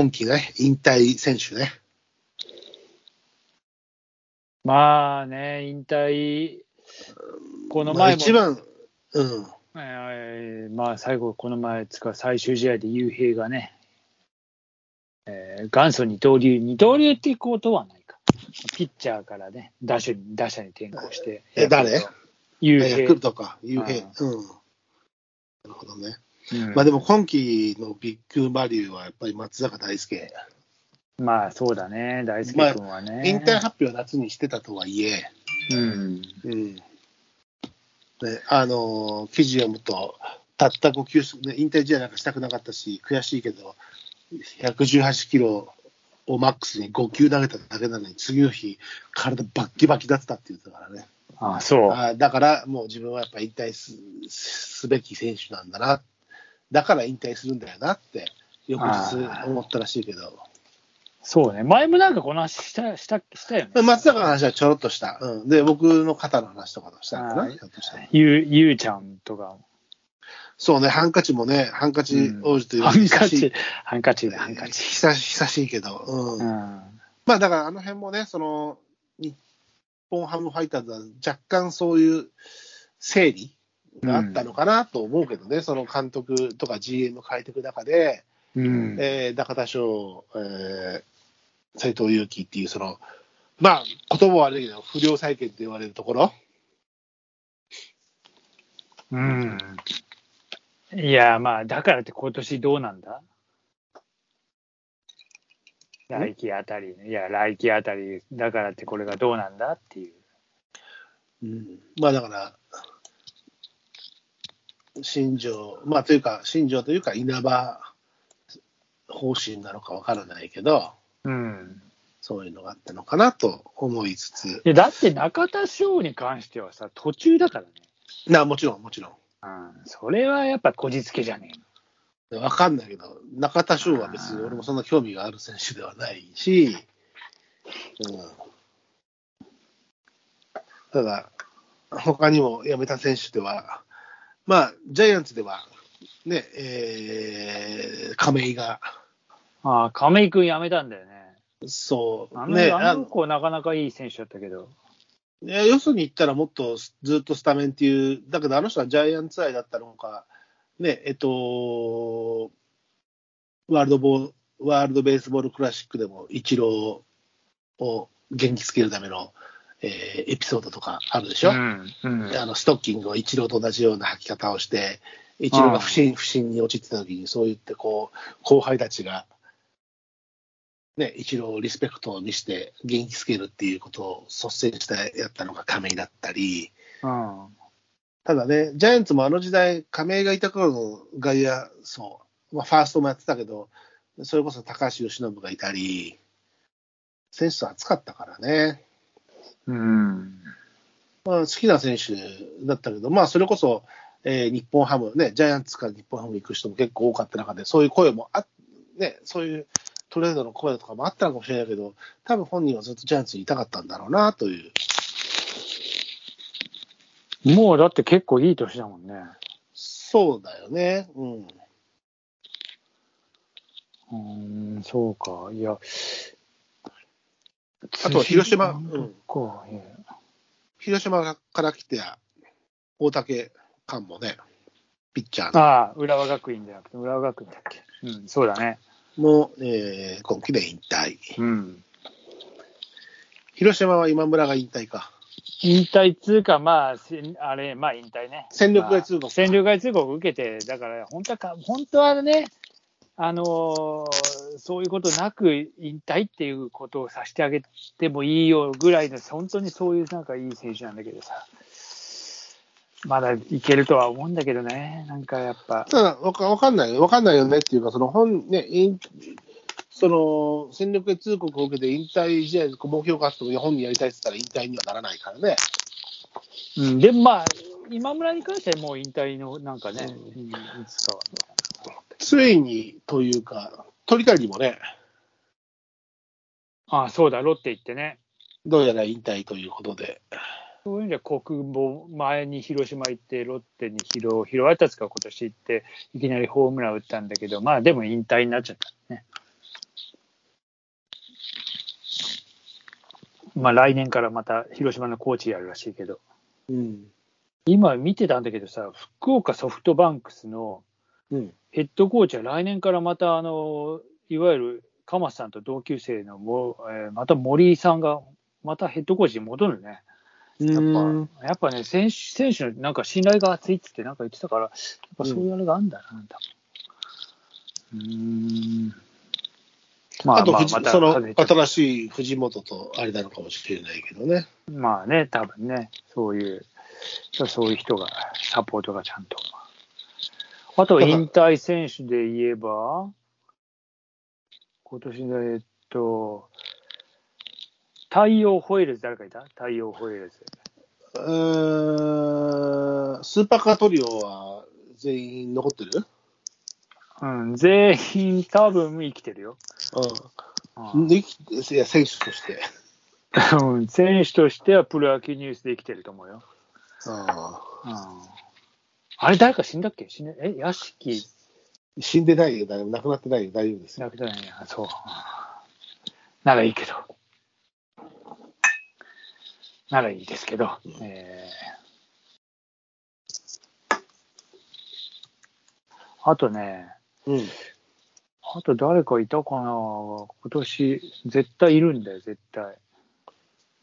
今季ね、引退選手ね。まあね、引退、このまあ前も、一番、うん。えーまあ最後、この前、つか最終試合で雄平がね、えー元祖二刀流、二刀流ってことはないか。ピッチャーからね、打者に打者に転向して。え誰？雄ヤクル平。トか、雄平。あうん。なるほどね。うんまあでも今季のビッグバリューはやっぱり松坂大輔。まあそうだね、大輔君はね。引退発表は夏にしてたとはいえ、うん。うん。ね、あのー記事読むと、たった5球、ね、引退試合なんかしたくなかったし、悔しいけど、118キロをマックスに5球投げただけなのに、次の日、体バッキバキだったって言ってたからね。あそう。あだからもう自分はやっぱ引退すすべき選手なんだな、だから引退するんだよなって、翌日思ったらしいけど、そうね。前もなんかこの話した、した、したよね。松坂の話はちょろっとした、うん、で僕の肩の話とかとしたのかな、はいひょっとしたら。ゆう、ゆうちゃんとか。そうね、ハンカチもね、ハンカチ王子というハンカチ、ハンカチだ、ハンカチ。久し久しいけど、うん。うん。まあだからあの辺もね、その日本ハムファイターズは若干そういう整理があったのかなと思うけどね、その監督とか GM 変えていく中で、うん。えー中田翔、えー、斎藤佑樹っていう、その、まあ、言葉は悪いけど、不良債権と言われるところ、うん。いや、まあ、だからって今年どうなんだ？来季あたり、いや、来季あたり、だからってこれがどうなんだっていう。うん、まあだから、新庄、まあというか、新庄というか、稲葉方針なのかわからないけど、うん。そういうのがあったのかなと思いつつ、だって中田翔に関してはさ、途中だからね。なもちろん、もちろん。うん。それはやっぱこじつけじゃねえの。わかんないけど、中田翔は別に俺もそんな興味がある選手ではないし、うん、ただ、他にも辞めた選手では、まあ、ジャイアンツでは、ね、えー、亀井が、ああ、亀井君辞めたんだよね。そう、ね、ああの子なかなかいい選手だったけど。いやよそに行ったらもっとずっとスタメンっていう、だけどあの人はジャイアンツ愛だったのか、ね、えっと、ワールドボーワールドベースボールクラシックでもイチローを元気つけるための、えーエピソードとかあるでしょ、うん。うん。あのストッキングをイチローと同じような履き方をして、イチローが不審不審に陥ってた時に、そう言ってこう後輩たちが、ね、イチローをリスペクトを見せて元気つけるっていうことを率先してやったのが亀井だったり、うん。ただね、ジャイアンツもあの時代、亀井がいた頃の外野、そう、まあ、ファーストもやってたけど、それこそ高橋由伸がいたり、選手と熱かったからね。うん。まあ、好きな選手だったけど、まあ、それこそ、えー日本ハム、ね、ジャイアンツから日本ハム行く人も結構多かった中で、そういう声もあ、ね、そういうトレードの声とかもあったのかもしれないけど、多分本人はずっとジャイアンツにいたかったんだろうなという。もうだって結構いい年だもんね。そうだよね。うん。うーん、そうか。いや。あとは広島うん。広島から来て、大竹寛もね、ピッチャーのああ、浦和学院じゃなくて、浦和学院だっけ。うん、そうだね。も、えー今季で引退。うん。広島は今村が引退か。引退通うか、まあ、あれ、まあ引退ね。戦力外通告まあ戦力外通告を受けて、だから、本当はか、本当はね、あのーそういうことなく引退っていうことをさせてあげてもいいよぐらいの、本当にそういうなんかいい選手なんだけどさ、まだいけるとは思うんだけどね、なんかやっぱ。ただ、わかんないよ。わかんないよねっていうか、その本、ね、引その、戦力外通告を受けて引退試合、目標活動を本人やりたいって言ったら引退にはならないからね。うん、でもまあ、今村に関してはもう引退のなんかね、うんいつかは。ついにというか、鳥谷もね、ああ、そうだ、ロッテ行ってね。どうやら引退ということで。そういう意味では国防、前に広島行って、ロッテに広拾われたつか、今年行って、いきなりホームラン打ったんだけど、まあでも引退になっちゃったね。まあ来年からまた広島のコーチやるらしいけど、うん、今見てたんだけどさ、福岡ソフトバンクスのうん。ヘッドコーチは来年からまた、あの、いわゆる鎌さんと同級生のも、えーまた森井さんがまたヘッドコーチに戻るね。やっうんぱ、やっぱね、選手、選手のなんか信頼が厚いっつってなんか言ってたから、やっぱそういうあれがあるんだな、多分うーん。まあと、藤またその新しい藤本とあれなのかもしれないけどね。まあね、多分ね、そういう、そういう人が、サポートがちゃんと。あと、引退選手で言えば、今年の、えっと、太陽ホエールズ、誰かいた？太陽ホエールズ。うーんスーパーカートリオは全員残ってる？うん、全員多分生きてるよ。うん。できいや、選手として。うん選手としてはプロ野球ニュースで生きてると思うよ。あうん、あれ、誰か死んだっけ？死んでえ、屋敷？死んでないよ、誰も亡くなってないよ、大丈夫ですよ。なくてないや、そう。ならいいけど。ならいいですけど。えーあとね、うん。あと誰かいたかな？今年、絶対いるんだよ、絶対。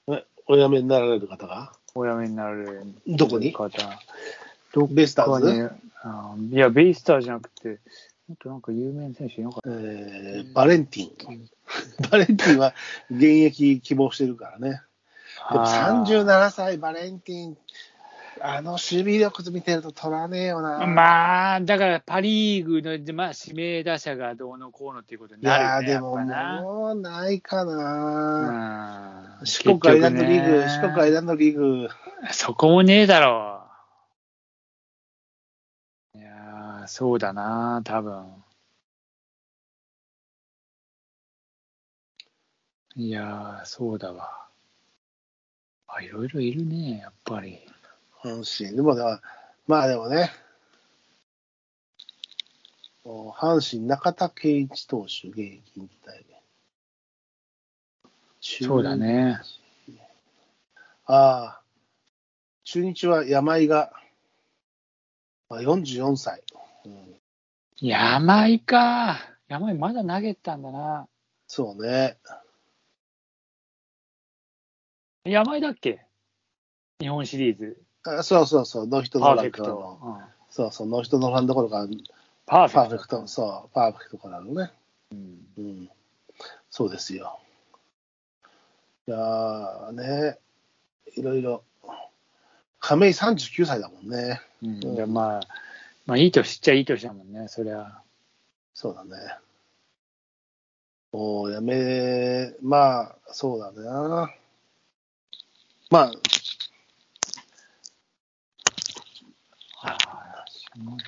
えお辞めになられる方が？お辞めになられるどこに？方。どっベイスターズ、いや、ベイスターじゃなくて、もっとなんか有名な選手いなかっえーバレンティン。バレンティンは現役希望してるからね。た。でもあー37歳、バレンティン、あの守備力見てると取らねえよな。まあ、だからパ・リーグの、まあ、指名打者がどうのこうのっていうことにいやー、なるよね、でもやっぱな。もうないかな。うん四国アイランドリーグ、結四国アイランドリーグ。そこもねえだろう。そうだな、多分。いやー、そうだわ。あ、いろいろいるね、やっぱり。阪神。でもだまあでもね、もう阪神、中田圭一投手、現役引退。そうだ。ね。ああ、中日は山井が、まあ、44歳。うん山井か。山井まだ投げてたんだな。そうね。山井だっけ？日本シリーズ。あそうそうそう、ノーヒットノーラン。からの。うんそうそう、ノーヒットノーランどころか、パーフェクト。そう、パーフェクトからのね。うんうん。そうですよ。いやーね、いろいろ。亀井39歳だもんね。うんでまあ、まあ、いい年っちゃいい年だもんね、そりゃ。そうだね。もうやめ、まあ、そうだな。まあ、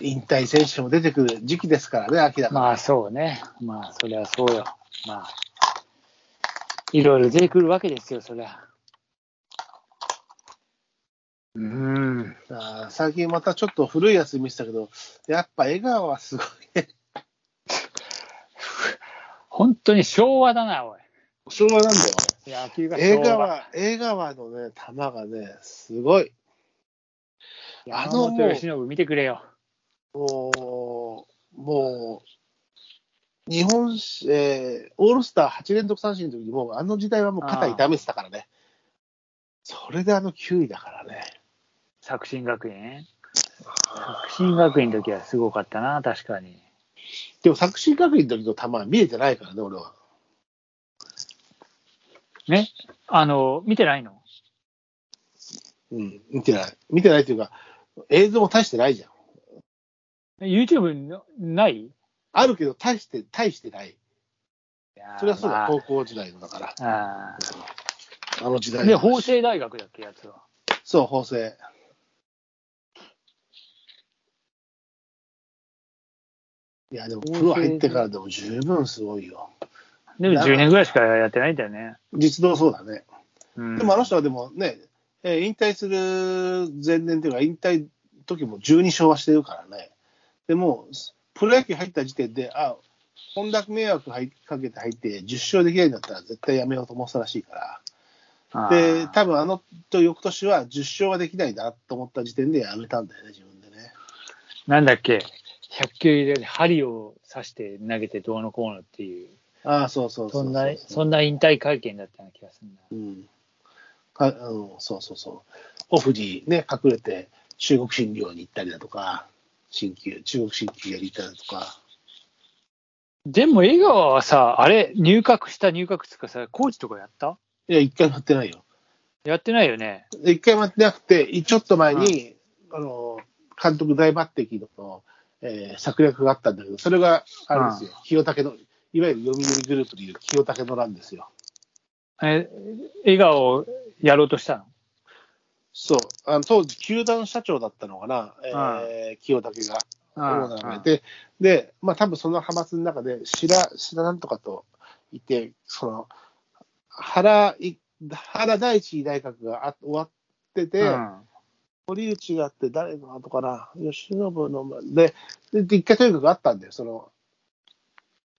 引退選手も出てくる時期ですからね、秋だ。まあ、そうね。まあ、そりゃそうよ。まあ、いろいろ出てくるわけですよ、そりゃ。うん。最近またちょっと古いやつ見てたけど、やっぱ笑顔はすごいね。本当に昭和だな、おい。昭和なんだよ。野球が映昭和。画は、映画はのね、球がね、すごい。あ山のもう本由伸見てくれよ。もう、もう、日本し、えーオールスター8連続三振の時にもう、あの時代はもう肩痛めてたからね。それであの9位だからね。作新学院？作新学院の時はすごかったな、確かに。でも作新学院の時の球は見えてないからね、俺は。ね？あの、見てないの？うん、見てない。見てないっていうか、映像も大してないじゃん。?YouTube のない？あるけど、大して、大してない。それはそうだ、まあ高校時代のだから。ああの時代ーで、法政大学だっけ、やつは。そう、法政。いや、でも、プロ入ってからでも十分すごいよ。でも10年ぐらいしかやってないんだよね。実動そうだね。うん、でもあの人はでもね、えー引退する前年というか、引退時も12勝はしてるからね。でも、プロ野球入った時点で、あ、こんだけ迷惑かけて入って、10勝できないんだったら絶対やめようと思ってたらしいから、で、多分あのと翌年は10勝はできないなと思った時点でやめたんだよね、自分でね。なんだっけ、100球入れで針を刺して投げてどうのこうのっていう、ああ、そうそうそうそんな、そんな引退会見だったような気がするな。うん。かうん、そうそうそう。オフにね、隠れて中国診療に行ったりだとか、鍼灸、中国鍼灸やりたりだとか。でも江川はさ、あれ、入閣した入閣つかさ、コーチとかやった？いや、一回もやってないよ。やってないよね。一回もやってなくて、ちょっと前に、あの、監督大抜擢の、えー策略があったんだけど、それが、あれですよ、清武の、いわゆる読売グループでいう清武の乱ですよ。え、江川をやろうとしたの？そう、あの当時、球団社長だったのかな、えー清武が。オーナーがいて、で、まあ多分その派閥の中で、白、白なんとかといて、その、原い、原大地内閣があ終わってて、うん堀内があって、誰の後かな、吉信の、で、で、で一回とにかくあったんだよ、その、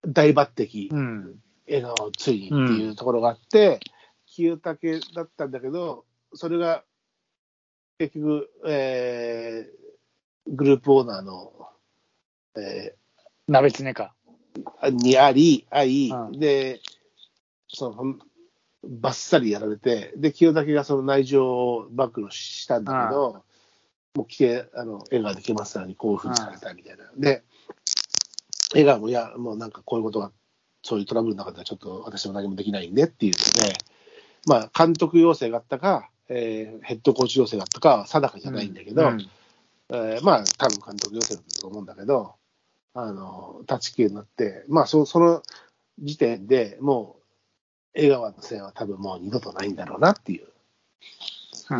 大抜擢、うん。笑顔ついにっていうところがあって、清武だったんだけど、それが、結局、えー、グループオーナーの、え鍋つねか。ーにあり、あい、うんで、その、ばっさりやられて、で、清武がその内情を暴露したんだけど、もう来て、あの、笑顔で来ますのにこういうふうにされたみたいな。で、笑顔も、いや、もうなんかこういうことが、そういうトラブルの中ではちょっと私も何もできないんでっていうので、まあ、監督要請があったか、えーヘッドコーチ要請があったかは定かじゃないんだけど、うんえーまあ、多分監督要請だったと思うんだけど、あの、立ち消えになって、まあ、そその時点でもう、江川の線は多分もう二度とないんだろうなっていう。う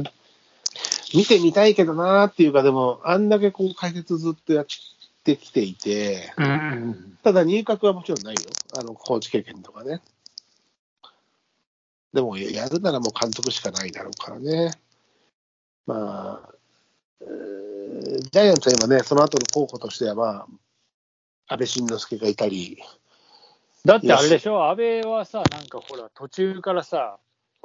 ん。見てみたいけどなっていうか、でも、あんだけこう解説ずっとやってきていて、うん。ただ入閣はもちろんないよ。あの、コーチ経験とかね。でも、やるならもう監督しかないだろうからね。まあ、えージャイアンツは今ね、その後の候補としては、まあ、安倍晋之助がいたり、だってあれでしょ、安倍はさ、なんかほら、途中からさ、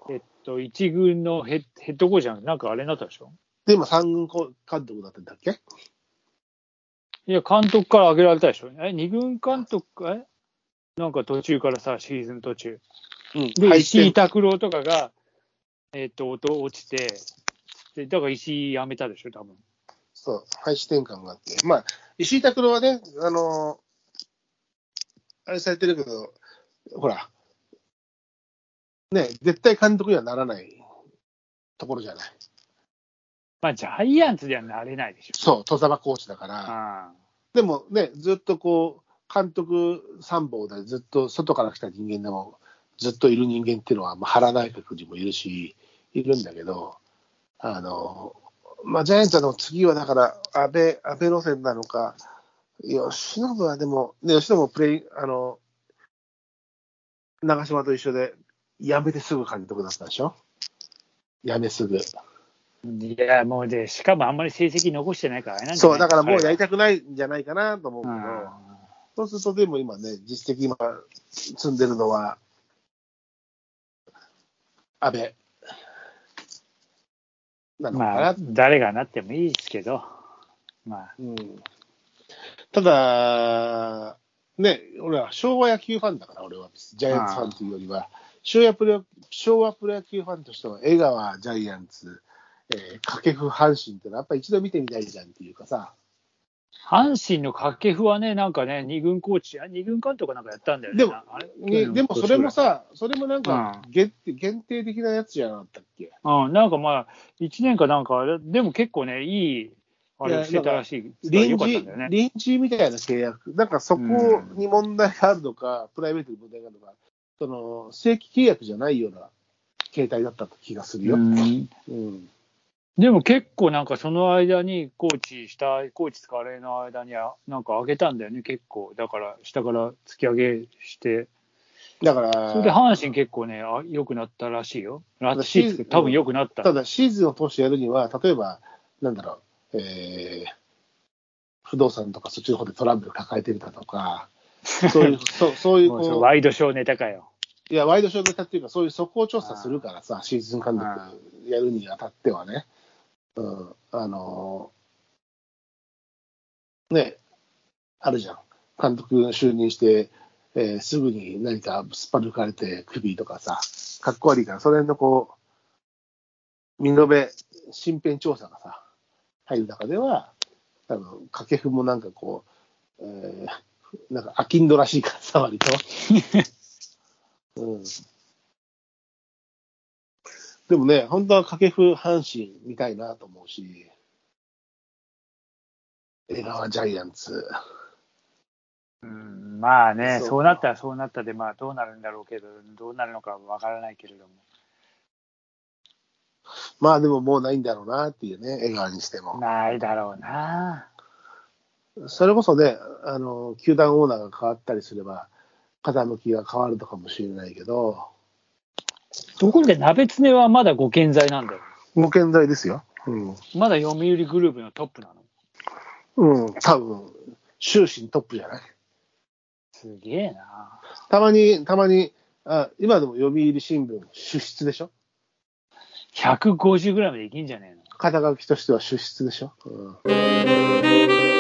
えっと、一軍のヘッヘッドコーチじゃなくて、なんかあれになったでしょ？で、今、三軍監督だったんだっけ？いや、監督から上げられたでしょ。え、二軍監督、え？なんか途中からさ、シーズン途中。うん。で、廃石井止拓郎とかが、えっと、落落ちて、でだから石井辞めたでしょ、多分。そう、廃止転換があって。まあ、石井拓郎はね、あのあれされてるけど、ほら、ね、絶対監督にはならないところじゃない。まあ、ジャイアンツではなれないでしょ。そう、戸沢コーチだから。あでもね、ずっとこう、監督参謀でずっと外から来た人間でも、ずっといる人間っていうのは、まあ、原内閣にもいるし、いるんだけど、あの、まあ、ジャイアンツの次はだから、安倍、安倍路線なのか、吉信はでも、ね、吉信もプレイ、あの、長嶋と一緒で、辞めてすぐ監督だったでしょ？辞めすぐ。いや、もうで、しかもあんまり成績残してないからそう、だからもうやりいたくないんじゃないかなと思うけど、うん。そうすると、でも今ね、実績今、積んでるのは、安倍。なのかな、まあ、誰がなってもいいですけど、まあ、うん。ただ、ね、俺は昭和野球ファンだから、俺は。ジャイアンツファンというよりは、昭和プロ昭和プロ野球ファンとしては、江川、ジャイアンツ、えー、掛布、阪神っていうのは、やっぱり一度見てみたいじゃんっていうかさ、阪神の掛布はね、なんかね、二軍コーチ、あ二軍監督なんかやったんだよね。でもねでもそれも、さ、それもなんかう限定、限定的なやつじゃなかったっけ？うん、なんかまあ、1年かなんかでも結構ね、いい、あれしてたらしい。臨時ね。臨時みたいな契約、なんかそこに問題があるのか、プライベートに問題があるのか、その正規契約じゃないような形態だった気がするよ。うんうんでも結構なんかその間にコーチした、コーチ使われの間にはなんか上げたんだよね、結構。だから下から突き上げして、だから、それで阪神結構ね、あ良くなったらしいよ。らしい多分良くなった。ただシーズンを通してやるには、例えば、なんだろう、えー不動産とかそっちの方でトラブル抱えてるだとか、そういう、そうそういううワイドショーネタかよ。いや、ワイドショーネタっていうか、そういう速報調査するからさ、シーズン監督やるにあたってはね。うん、あのーね、あるじゃん。監督就任して、えーすぐに何かすっぱ抜かれて首とかさ、かっこ悪いから、その辺のこう、見延べ、身辺調査がさ、入る中では、多分、掛布もなんかこう、えーなんか、アキンドらしいからさ、割と。うん。でもね、本当は掛布阪神見たいなと思うし、江川ジャイアンツ。うん、まあね、そうそうなったらそうなったで、まあどうなるんだろうけど、どうなるのかわからないけれども。まあでももうないんだろうなっていうね、江川にしても。ないだろうな。それこそね、あの、球団オーナーが変わったりすれば、傾きが変わるのかもしれないけど、ところで、鍋つねはまだご健在なんだよ。ご健在ですよ。うん。まだ読売グループのトップなの。うん、多分、終始トップじゃない？すげえな。たまに、たまに、あ今でも読売新聞、主筆でしょ？150ぐらいまでいけんじゃねえの。肩書きとしては主筆でしょ、うん